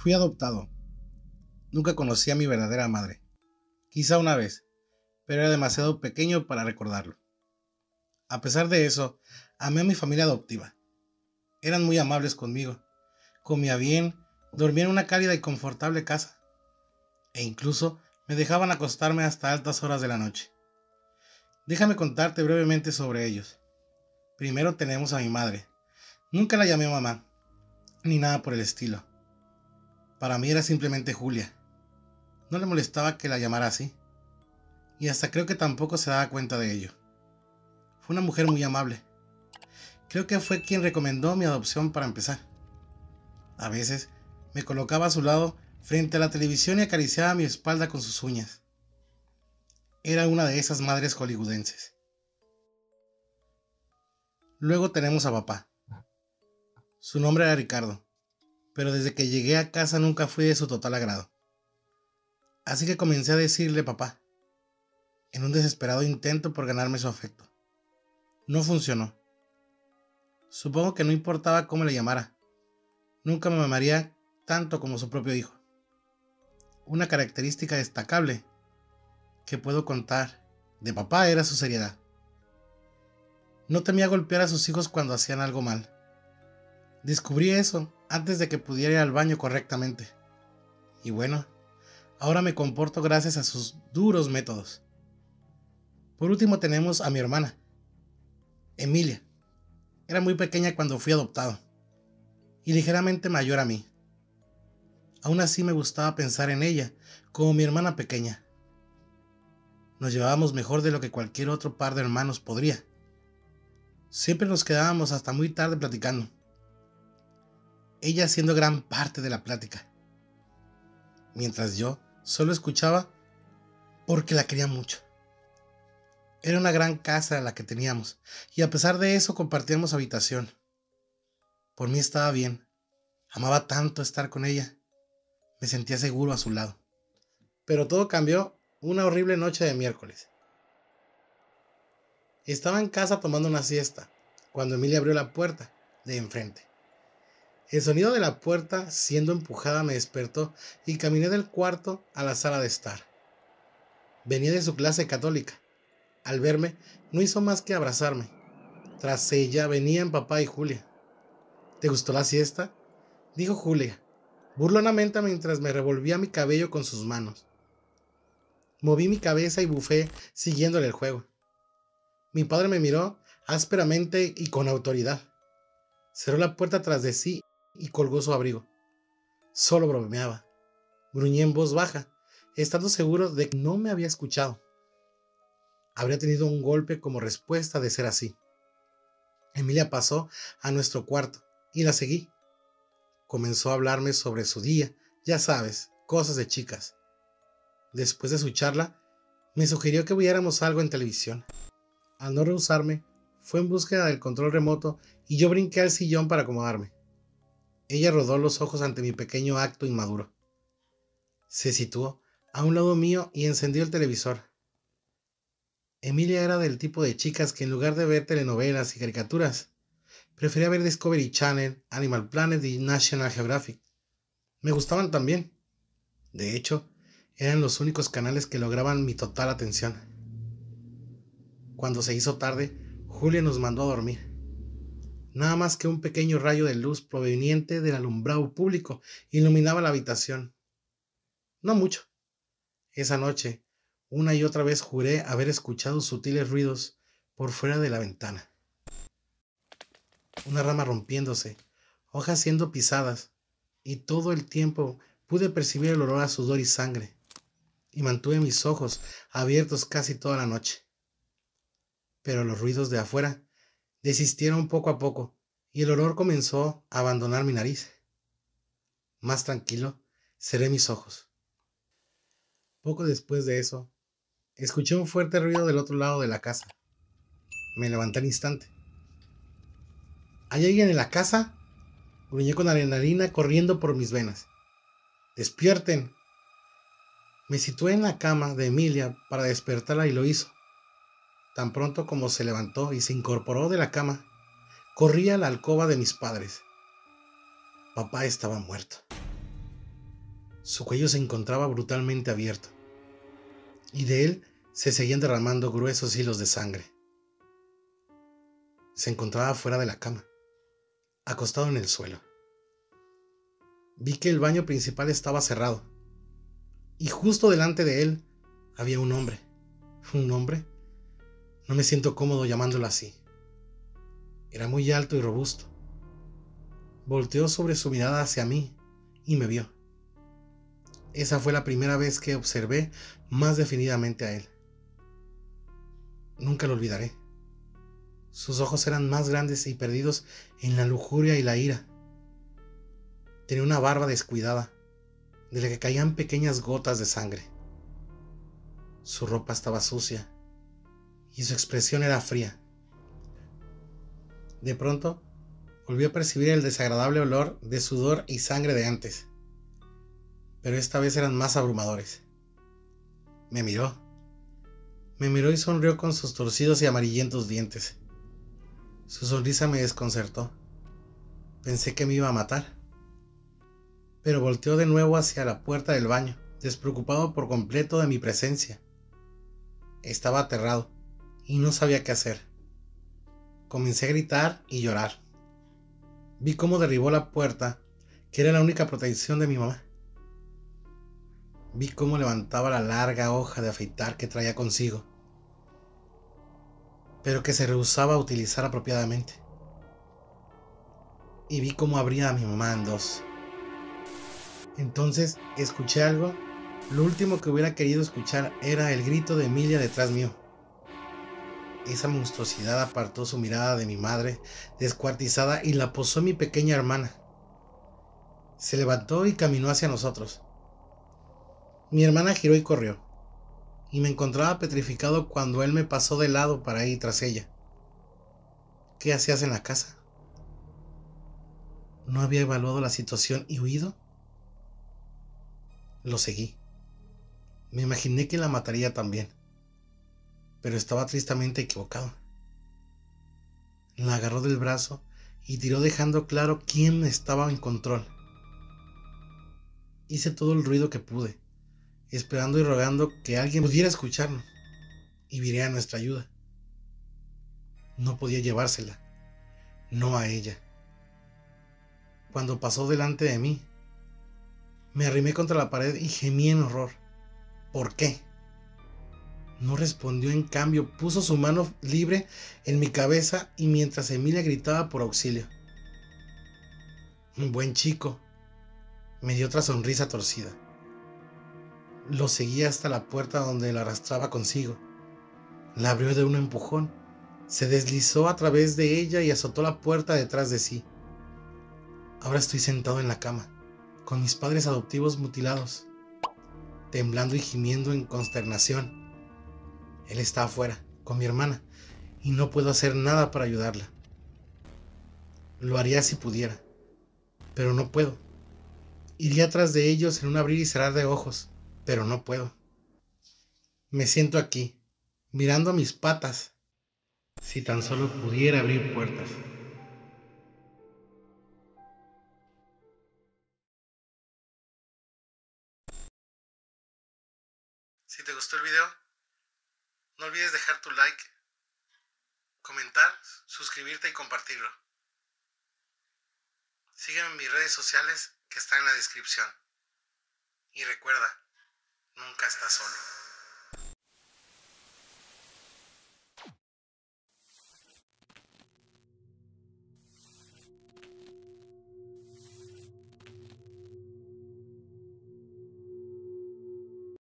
Fui adoptado. Nunca conocí a mi verdadera madre. Quizá una vez, pero era demasiado pequeño para recordarlo. A pesar de eso, amé a mi familia adoptiva. Eran muy amables conmigo. Comía bien, dormía en una cálida y confortable casa. E incluso me dejaban acostarme hasta altas horas de la noche. Déjame contarte brevemente sobre ellos. Primero tenemos a mi madre. Nunca la llamé mamá, ni nada por el estilo. Para mí era simplemente Julia. No le molestaba que la llamara así. Y hasta creo que tampoco se daba cuenta de ello. Fue una mujer muy amable. Creo que fue quien recomendó mi adopción para empezar. A veces me colocaba a su lado frente a la televisión y acariciaba mi espalda con sus uñas. Era una de esas madres hollywoodenses. Luego tenemos a papá. Su nombre era Ricardo, pero desde que llegué a casa nunca fui de su total agrado. Así que comencé a decirle papá, en un desesperado intento por ganarme su afecto. No funcionó. Supongo que no importaba cómo le llamara. Nunca me amaría tanto como su propio hijo. Una característica destacable que puedo contar de papá era su seriedad. No temía golpear a sus hijos cuando hacían algo mal. Descubrí eso antes de que pudiera ir al baño correctamente. Y bueno, ahora me comporto gracias a sus duros métodos. Por último tenemos a mi hermana, Emilia. Era muy pequeña cuando fui adoptado y ligeramente mayor a mí. Aún así me gustaba pensar en ella como mi hermana pequeña. Nos llevábamos mejor de lo que cualquier otro par de hermanos podría. Siempre nos quedábamos hasta muy tarde platicando. Ella haciendo gran parte de la plática. Mientras yo solo escuchaba porque la quería mucho. Era una gran casa la que teníamos, y a pesar de eso compartíamos habitación. Por mí estaba bien. Amaba tanto estar con ella. Me sentía seguro a su lado. Pero todo cambió una horrible noche de miércoles. Estaba en casa tomando una siesta, cuando Emilia abrió la puerta de enfrente. El sonido de la puerta siendo empujada me despertó y caminé del cuarto a la sala de estar. Venía de su clase católica al verme, no hizo más que abrazarme. Tras ella venían papá y Julia. ¿Te gustó la siesta? dijo Julia, burlonamente mientras me revolvía mi cabello con sus manos. Moví mi cabeza y bufé siguiéndole el juego. Mi padre me miró ásperamente y con autoridad. Cerró la puerta tras de sí y colgó su abrigo. Solo bromeaba. Gruñí en voz baja, estando seguro de que no me había escuchado habría tenido un golpe como respuesta de ser así. Emilia pasó a nuestro cuarto y la seguí. Comenzó a hablarme sobre su día, ya sabes, cosas de chicas. Después de su charla, me sugirió que viéramos algo en televisión. Al no rehusarme, fue en búsqueda del control remoto y yo brinqué al sillón para acomodarme. Ella rodó los ojos ante mi pequeño acto inmaduro. Se situó a un lado mío y encendió el televisor. Emilia era del tipo de chicas que en lugar de ver telenovelas y caricaturas, prefería ver Discovery Channel, Animal Planet y National Geographic. Me gustaban también. De hecho, eran los únicos canales que lograban mi total atención. Cuando se hizo tarde, Julia nos mandó a dormir. Nada más que un pequeño rayo de luz proveniente del alumbrado público iluminaba la habitación. No mucho. Esa noche, una y otra vez juré haber escuchado sutiles ruidos por fuera de la ventana. Una rama rompiéndose, hojas siendo pisadas, y todo el tiempo pude percibir el olor a sudor y sangre, y mantuve mis ojos abiertos casi toda la noche. Pero los ruidos de afuera desistieron poco a poco, y el olor comenzó a abandonar mi nariz. Más tranquilo, cerré mis ojos. Poco después de eso, Escuché un fuerte ruido del otro lado de la casa. Me levanté al instante. ¿Hay alguien en la casa? Gruñé con adrenalina corriendo por mis venas. ¡Despierten! Me situé en la cama de Emilia para despertarla y lo hizo. Tan pronto como se levantó y se incorporó de la cama, corrí a la alcoba de mis padres. Papá estaba muerto. Su cuello se encontraba brutalmente abierto, y de él se seguían derramando gruesos hilos de sangre. Se encontraba fuera de la cama, acostado en el suelo. Vi que el baño principal estaba cerrado, y justo delante de él había un hombre. ¿Un hombre? No me siento cómodo llamándolo así. Era muy alto y robusto. Volteó sobre su mirada hacia mí y me vio. Esa fue la primera vez que observé más definidamente a él. Nunca lo olvidaré. Sus ojos eran más grandes y perdidos en la lujuria y la ira. Tenía una barba descuidada, de la que caían pequeñas gotas de sangre. Su ropa estaba sucia y su expresión era fría. De pronto, volví a percibir el desagradable olor de sudor y sangre de antes, pero esta vez eran más abrumadores. Me miró. Me miró y sonrió con sus torcidos y amarillentos dientes. Su sonrisa me desconcertó. Pensé que me iba a matar. Pero volteó de nuevo hacia la puerta del baño, despreocupado por completo de mi presencia. Estaba aterrado y no sabía qué hacer. Comencé a gritar y llorar. Vi cómo derribó la puerta, que era la única protección de mi mamá. Vi cómo levantaba la larga hoja de afeitar que traía consigo, pero que se rehusaba a utilizar apropiadamente. Y vi cómo abría a mi mamá en dos. Entonces escuché algo. Lo último que hubiera querido escuchar era el grito de Emilia detrás mío. Esa monstruosidad apartó su mirada de mi madre, descuartizada, y la posó en mi pequeña hermana. Se levantó y caminó hacia nosotros. Mi hermana giró y corrió, y me encontraba petrificado cuando él me pasó de lado para ir tras ella. ¿Qué hacías en la casa? ¿No había evaluado la situación y huido? Lo seguí. Me imaginé que la mataría también pero estaba tristemente equivocado. La agarró del brazo y tiró dejando claro quién estaba en control. Hice todo el ruido que pude, esperando y rogando que alguien pudiera escucharnos y viniera a nuestra ayuda. No podía llevársela, no a ella. Cuando pasó delante de mí, me arrimé contra la pared y gemí en horror. ¿Por qué? No respondió, en cambio, puso su mano libre en mi cabeza y mientras Emilia gritaba por auxilio. Un buen chico. Me dio otra sonrisa torcida. Lo seguía hasta la puerta donde la arrastraba consigo. La abrió de un empujón. Se deslizó a través de ella y azotó la puerta detrás de sí. Ahora estoy sentado en la cama, con mis padres adoptivos mutilados, temblando y gimiendo en consternación. Él está afuera, con mi hermana, y no puedo hacer nada para ayudarla. Lo haría si pudiera, pero no puedo. Iría tras de ellos en un abrir y cerrar de ojos, pero no puedo. Me siento aquí, mirando a mis patas. Si tan solo pudiera abrir puertas. Si te gustó el video, no olvides dejar tu like, comentar, suscribirte y compartirlo. Sígueme en mis redes sociales que están en la descripción. Y recuerda, nunca estás solo.